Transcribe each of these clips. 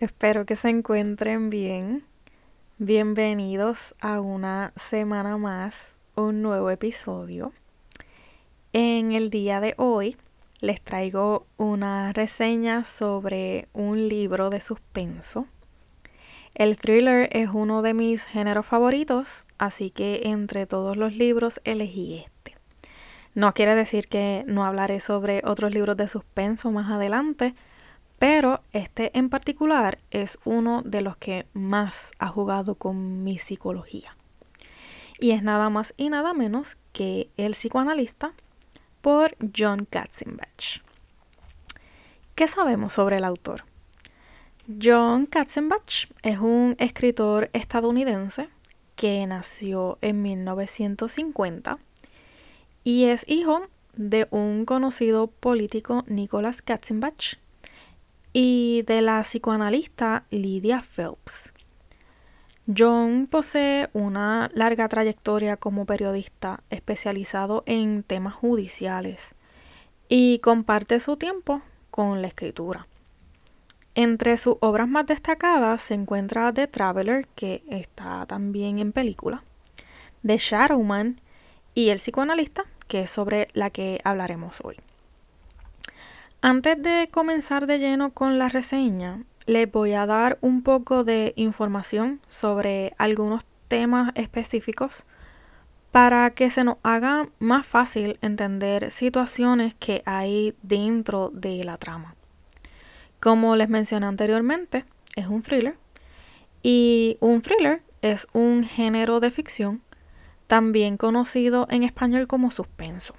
Espero que se encuentren bien. Bienvenidos a una semana más, un nuevo episodio. En el día de hoy les traigo una reseña sobre un libro de suspenso. El thriller es uno de mis géneros favoritos, así que entre todos los libros elegí este. No quiere decir que no hablaré sobre otros libros de suspenso más adelante, pero este en particular es uno de los que más ha jugado con mi psicología. Y es nada más y nada menos que El psicoanalista por John Katzenbach. ¿Qué sabemos sobre el autor? John Katzenbach es un escritor estadounidense que nació en 1950 y es hijo de un conocido político Nicholas Katzenbach y de la psicoanalista Lydia Phelps. John posee una larga trayectoria como periodista especializado en temas judiciales y comparte su tiempo con la escritura. Entre sus obras más destacadas se encuentra The Traveler, que está también en película, The Shadowman y El psicoanalista, que es sobre la que hablaremos hoy. Antes de comenzar de lleno con la reseña, les voy a dar un poco de información sobre algunos temas específicos para que se nos haga más fácil entender situaciones que hay dentro de la trama. Como les mencioné anteriormente, es un thriller y un thriller es un género de ficción también conocido en español como suspenso,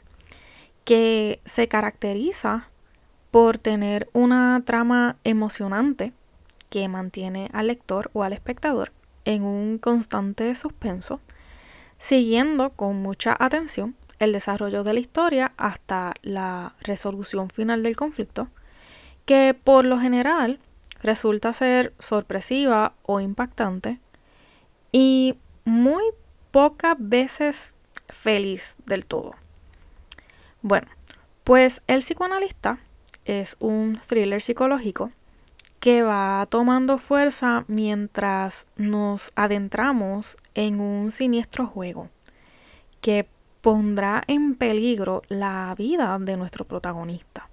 que se caracteriza por tener una trama emocionante que mantiene al lector o al espectador en un constante suspenso, siguiendo con mucha atención el desarrollo de la historia hasta la resolución final del conflicto, que por lo general resulta ser sorpresiva o impactante y muy pocas veces feliz del todo. Bueno, pues el psicoanalista es un thriller psicológico que va tomando fuerza mientras nos adentramos en un siniestro juego que pondrá en peligro la vida de nuestro protagonista.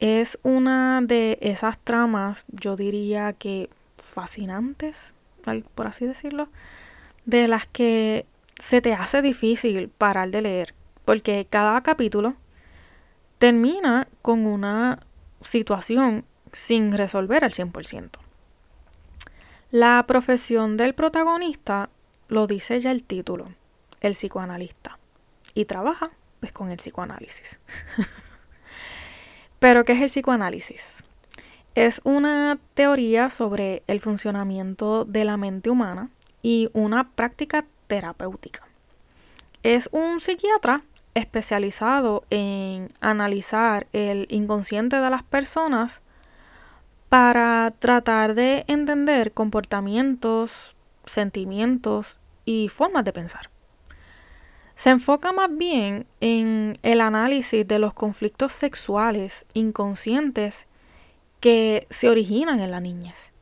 Es una de esas tramas, yo diría que fascinantes, por así decirlo, de las que se te hace difícil parar de leer, porque cada capítulo termina con una situación sin resolver al 100%. La profesión del protagonista lo dice ya el título, el psicoanalista, y trabaja pues con el psicoanálisis. Pero ¿qué es el psicoanálisis? Es una teoría sobre el funcionamiento de la mente humana y una práctica terapéutica. Es un psiquiatra especializado en analizar el inconsciente de las personas para tratar de entender comportamientos, sentimientos y formas de pensar. Se enfoca más bien en el análisis de los conflictos sexuales inconscientes que se originan en la niñez.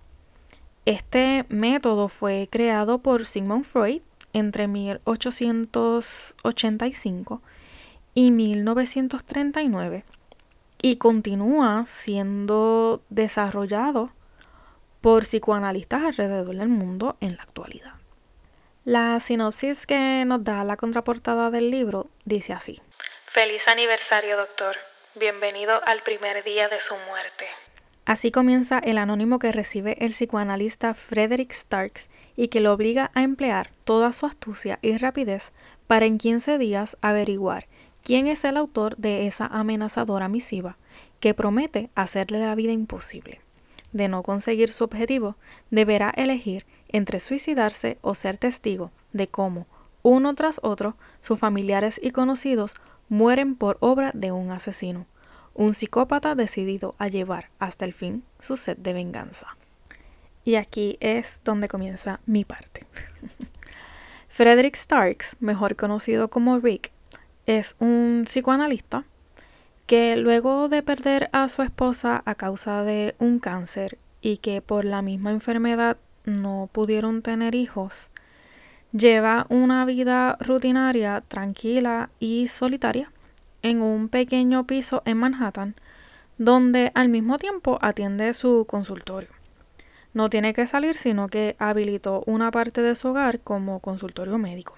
Este método fue creado por Sigmund Freud entre 1885 y 1939 y continúa siendo desarrollado por psicoanalistas alrededor del mundo en la actualidad. La sinopsis que nos da la contraportada del libro dice así. Feliz aniversario, doctor. Bienvenido al primer día de su muerte. Así comienza el anónimo que recibe el psicoanalista Frederick Starks y que lo obliga a emplear toda su astucia y rapidez para en 15 días averiguar quién es el autor de esa amenazadora misiva que promete hacerle la vida imposible. de no conseguir su objetivo, deberá elegir entre suicidarse o ser testigo de cómo, uno tras otro, sus familiares y conocidos mueren por obra de un asesino, un psicópata decidido a llevar hasta el fin su sed de venganza. Y aquí es donde comienza mi parte. Frederick Starks, mejor conocido como Rick, es un psicoanalista que luego de perder a su esposa a causa de un cáncer y que por la misma enfermedad no pudieron tener hijos, lleva una vida rutinaria, tranquila y solitaria en un pequeño piso en Manhattan, donde al mismo tiempo atiende su consultorio. No tiene que salir, sino que habilitó una parte de su hogar como consultorio médico.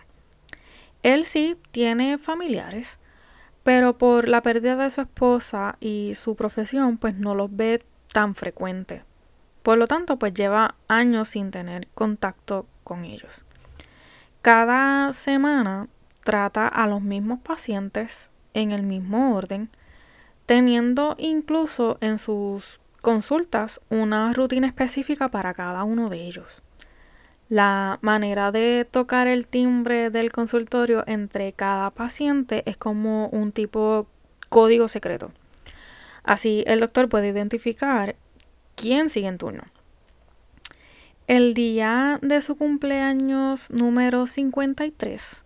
Él sí tiene familiares, pero por la pérdida de su esposa y su profesión, pues no los ve tan frecuente. Por lo tanto, pues lleva años sin tener contacto con ellos. Cada semana trata a los mismos pacientes en el mismo orden, teniendo incluso en sus consultas una rutina específica para cada uno de ellos. La manera de tocar el timbre del consultorio entre cada paciente es como un tipo código secreto. Así el doctor puede identificar quién sigue en turno. El día de su cumpleaños número 53,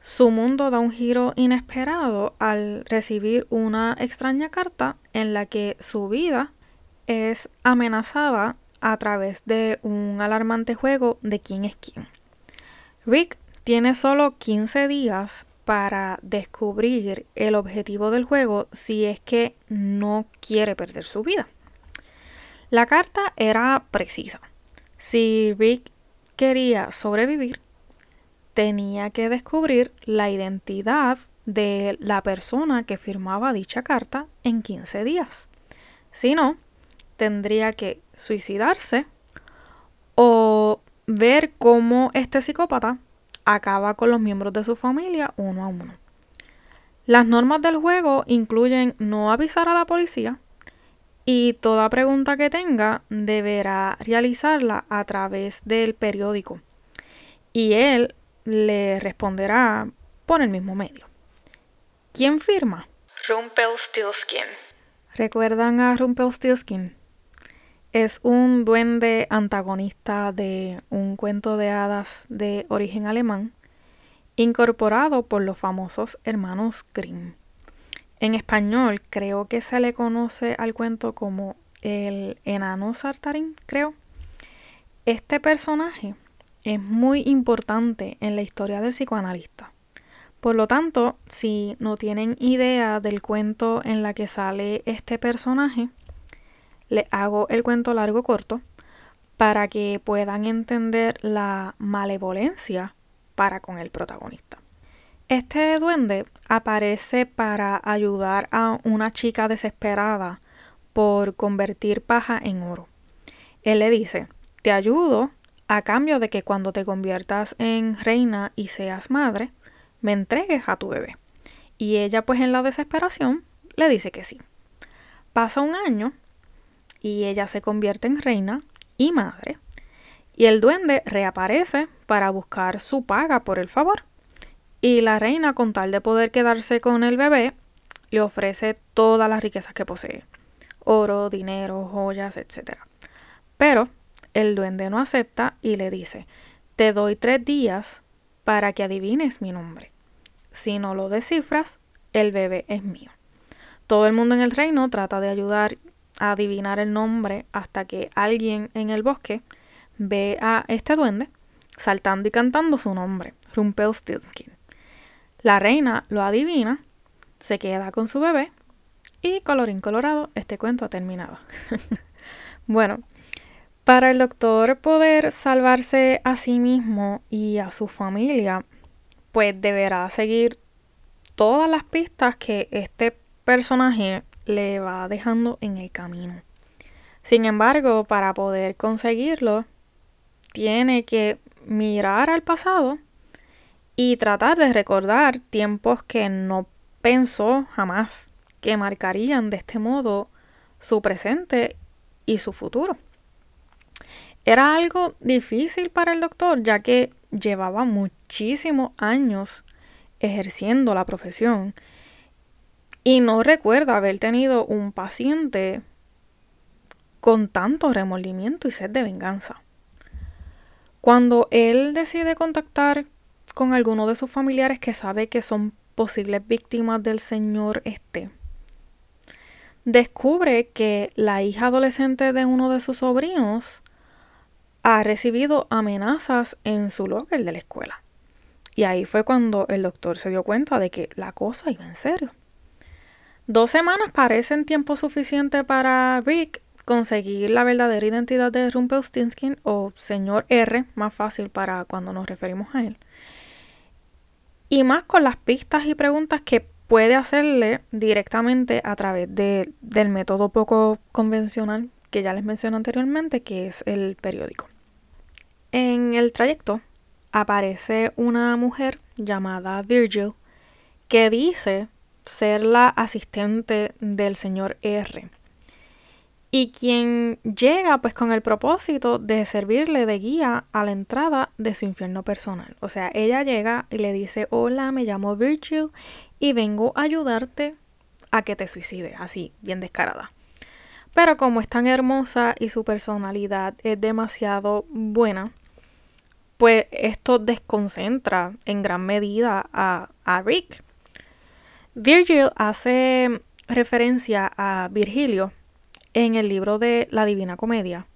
su mundo da un giro inesperado al recibir una extraña carta en la que su vida es amenazada a través de un alarmante juego de quién es quién. Rick tiene solo 15 días para descubrir el objetivo del juego si es que no quiere perder su vida. La carta era precisa. Si Rick quería sobrevivir, tenía que descubrir la identidad de la persona que firmaba dicha carta en 15 días. Si no, tendría que suicidarse o ver cómo este psicópata acaba con los miembros de su familia uno a uno. Las normas del juego incluyen no avisar a la policía y toda pregunta que tenga deberá realizarla a través del periódico y él le responderá por el mismo medio. ¿Quién firma? Rumpelstiltskin. ¿Recuerdan a Rumpelstiltskin? Es un duende antagonista de un cuento de hadas de origen alemán, incorporado por los famosos hermanos Grimm. En español creo que se le conoce al cuento como el enano Sartarín, creo. Este personaje es muy importante en la historia del psicoanalista. Por lo tanto, si no tienen idea del cuento en la que sale este personaje, les hago el cuento largo corto para que puedan entender la malevolencia para con el protagonista. Este duende aparece para ayudar a una chica desesperada por convertir paja en oro. Él le dice, te ayudo a cambio de que cuando te conviertas en reina y seas madre, me entregues a tu bebé. Y ella pues en la desesperación le dice que sí. Pasa un año y ella se convierte en reina y madre. Y el duende reaparece para buscar su paga por el favor. Y la reina, con tal de poder quedarse con el bebé, le ofrece todas las riquezas que posee. Oro, dinero, joyas, etc. Pero el duende no acepta y le dice, te doy tres días para que adivines mi nombre. Si no lo descifras, el bebé es mío. Todo el mundo en el reino trata de ayudar adivinar el nombre hasta que alguien en el bosque ve a este duende saltando y cantando su nombre, Rumpelstiltskin. La reina lo adivina, se queda con su bebé y colorín colorado, este cuento ha terminado. bueno, para el doctor poder salvarse a sí mismo y a su familia, pues deberá seguir todas las pistas que este personaje le va dejando en el camino. Sin embargo, para poder conseguirlo, tiene que mirar al pasado y tratar de recordar tiempos que no pensó jamás que marcarían de este modo su presente y su futuro. Era algo difícil para el doctor ya que llevaba muchísimos años ejerciendo la profesión y no recuerda haber tenido un paciente con tanto remordimiento y sed de venganza. Cuando él decide contactar con alguno de sus familiares que sabe que son posibles víctimas del señor este, descubre que la hija adolescente de uno de sus sobrinos ha recibido amenazas en su locker de la escuela. Y ahí fue cuando el doctor se dio cuenta de que la cosa iba en serio. Dos semanas parecen tiempo suficiente para Rick conseguir la verdadera identidad de Rumpelstiltskin o señor R, más fácil para cuando nos referimos a él. Y más con las pistas y preguntas que puede hacerle directamente a través del método poco convencional que ya les mencioné anteriormente, que es el periódico. En el trayecto aparece una mujer llamada Virgil que dice ser la asistente del señor R. Y quien llega pues con el propósito de servirle de guía a la entrada de su infierno personal. O sea, ella llega y le dice, hola, me llamo Virgil y vengo a ayudarte a que te suicides, así, bien descarada. Pero como es tan hermosa y su personalidad es demasiado buena, pues esto desconcentra en gran medida a, a Rick. Virgil hace referencia a Virgilio en el libro de la Divina Comedia,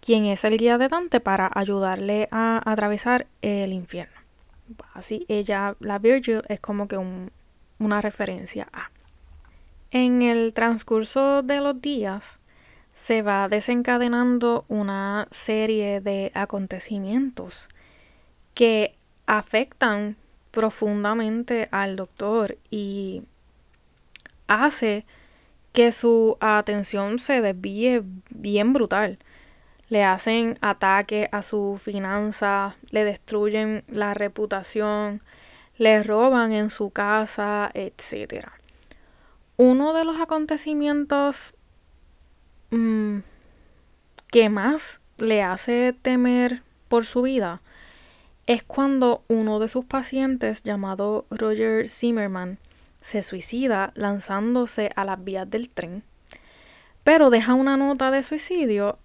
quien es el guía de Dante para ayudarle a atravesar el infierno. Así ella, la Virgil, es como que una referencia a. En el transcurso de los días se va desencadenando una serie de acontecimientos que afectan profundamente al doctor y hace que su atención se desvíe bien brutal. Le hacen ataque a su finanza, le destruyen la reputación, le roban en su casa, etc. Uno de los acontecimientos mm, que más le hace temer por su vida es cuando uno de sus pacientes, llamado Roger Zimmerman, se suicida lanzándose a las vías del tren, pero deja una nota de suicidio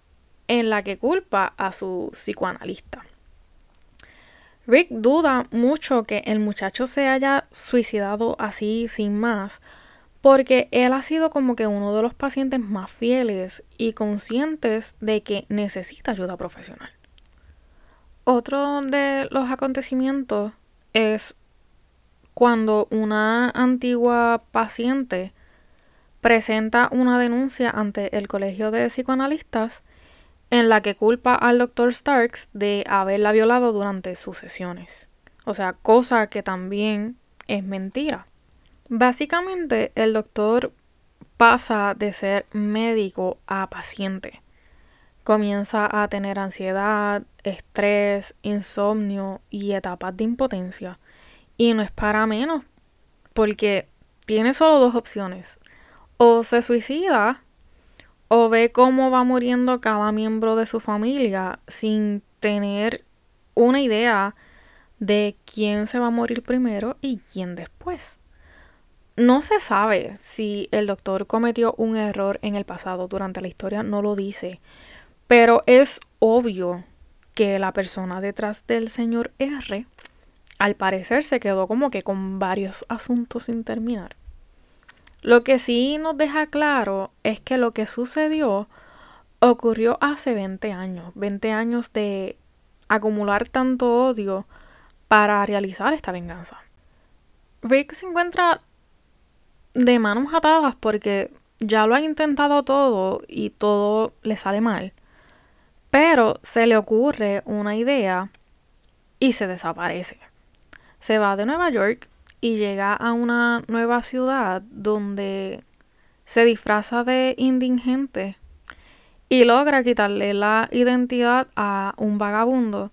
en la que culpa a su psicoanalista. Rick duda mucho que el muchacho se haya suicidado así sin más, porque él ha sido como que uno de los pacientes más fieles y conscientes de que necesita ayuda profesional. Otro de los acontecimientos es cuando una antigua paciente presenta una denuncia ante el Colegio de Psicoanalistas en la que culpa al Dr. Starks de haberla violado durante sus sesiones. O sea, cosa que también es mentira. Básicamente, el doctor pasa de ser médico a paciente comienza a tener ansiedad, estrés, insomnio y etapas de impotencia. Y no es para menos, porque tiene solo dos opciones. O se suicida o ve cómo va muriendo cada miembro de su familia sin tener una idea de quién se va a morir primero y quién después. No se sabe si el doctor cometió un error en el pasado durante la historia, no lo dice, pero es obvio que la persona detrás del señor R, al parecer, se quedó como que con varios asuntos sin terminar. Lo que sí nos deja claro es que lo que sucedió ocurrió hace 20 años, 20 años de acumular tanto odio para realizar esta venganza. Rick se encuentra de manos atadas porque ya lo ha intentado todo y todo le sale mal. Pero se le ocurre una idea y se desaparece. Se va de Nueva York y llega a una nueva ciudad donde se disfraza de indigente y logra quitarle la identidad a un vagabundo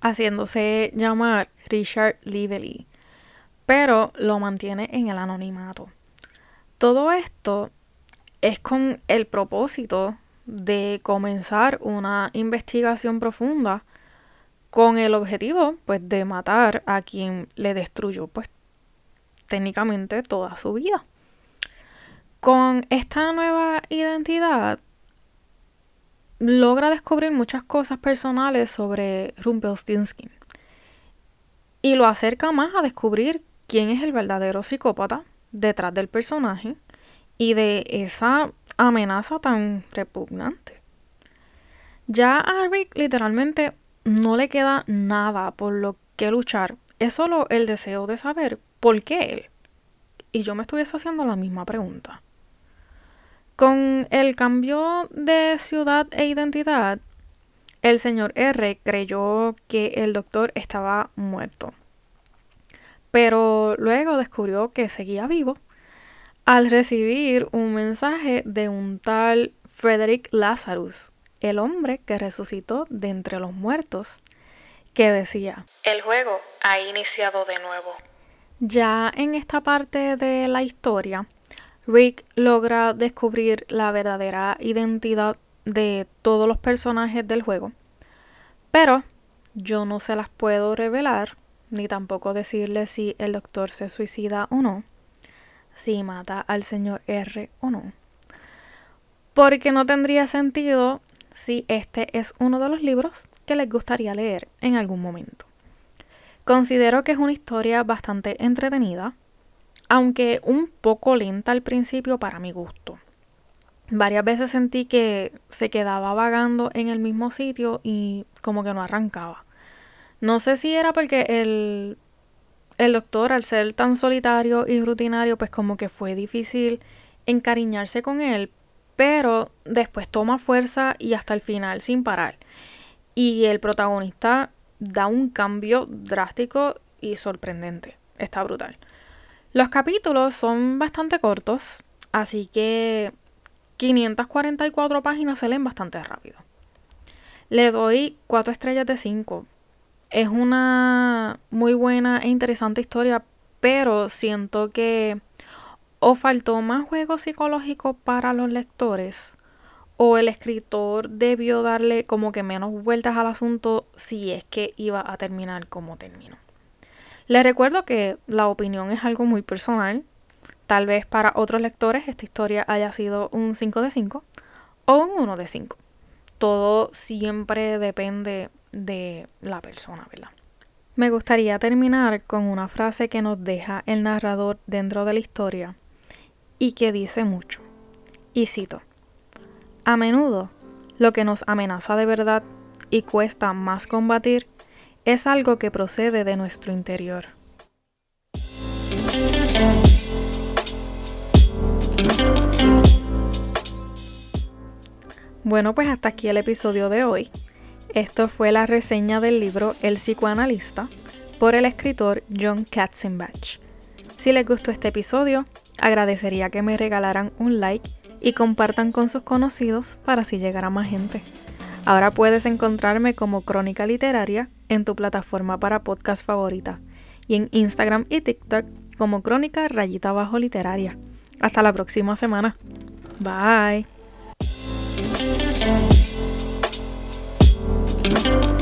haciéndose llamar Richard Lively, pero lo mantiene en el anonimato. Todo esto es con el propósito de comenzar una investigación profunda con el objetivo pues de matar a quien le destruyó pues técnicamente toda su vida. Con esta nueva identidad logra descubrir muchas cosas personales sobre Rumpelstiltskin y lo acerca más a descubrir quién es el verdadero psicópata detrás del personaje y de esa amenaza tan repugnante. Ya a Rick literalmente no le queda nada por lo que luchar, es solo el deseo de saber por qué él. Y yo me estuviese haciendo la misma pregunta. Con el cambio de ciudad e identidad, el señor R creyó que el doctor estaba muerto. Pero luego descubrió que seguía vivo al recibir un mensaje de un tal Frederick Lazarus, el hombre que resucitó de entre los muertos, que decía, El juego ha iniciado de nuevo. Ya en esta parte de la historia, Rick logra descubrir la verdadera identidad de todos los personajes del juego, pero yo no se las puedo revelar, ni tampoco decirle si el doctor se suicida o no, si mata al señor R o no, porque no tendría sentido si este es uno de los libros que les gustaría leer en algún momento. Considero que es una historia bastante entretenida, aunque un poco lenta al principio para mi gusto. Varias veces sentí que se quedaba vagando en el mismo sitio y como que no arrancaba. No sé si era porque el, el doctor, al ser tan solitario y rutinario, pues como que fue difícil encariñarse con él, pero después toma fuerza y hasta el final sin parar. Y el protagonista da un cambio drástico y sorprendente. Está brutal. Los capítulos son bastante cortos, así que 544 páginas se leen bastante rápido. Le doy 4 estrellas de 5. Es una muy buena e interesante historia, pero siento que o faltó más juego psicológico para los lectores o el escritor debió darle como que menos vueltas al asunto si es que iba a terminar como terminó. Les recuerdo que la opinión es algo muy personal. Tal vez para otros lectores esta historia haya sido un 5 de 5 o un 1 de 5. Todo siempre depende de la persona, ¿verdad? Me gustaría terminar con una frase que nos deja el narrador dentro de la historia y que dice mucho. Y cito, a menudo lo que nos amenaza de verdad y cuesta más combatir es algo que procede de nuestro interior. Bueno, pues hasta aquí el episodio de hoy. Esto fue la reseña del libro El psicoanalista por el escritor John Katzenbach. Si les gustó este episodio, agradecería que me regalaran un like y compartan con sus conocidos para así llegar a más gente. Ahora puedes encontrarme como Crónica Literaria en tu plataforma para podcast favorita y en Instagram y TikTok como Crónica Rayita Bajo Literaria. Hasta la próxima semana. Bye. Thank you.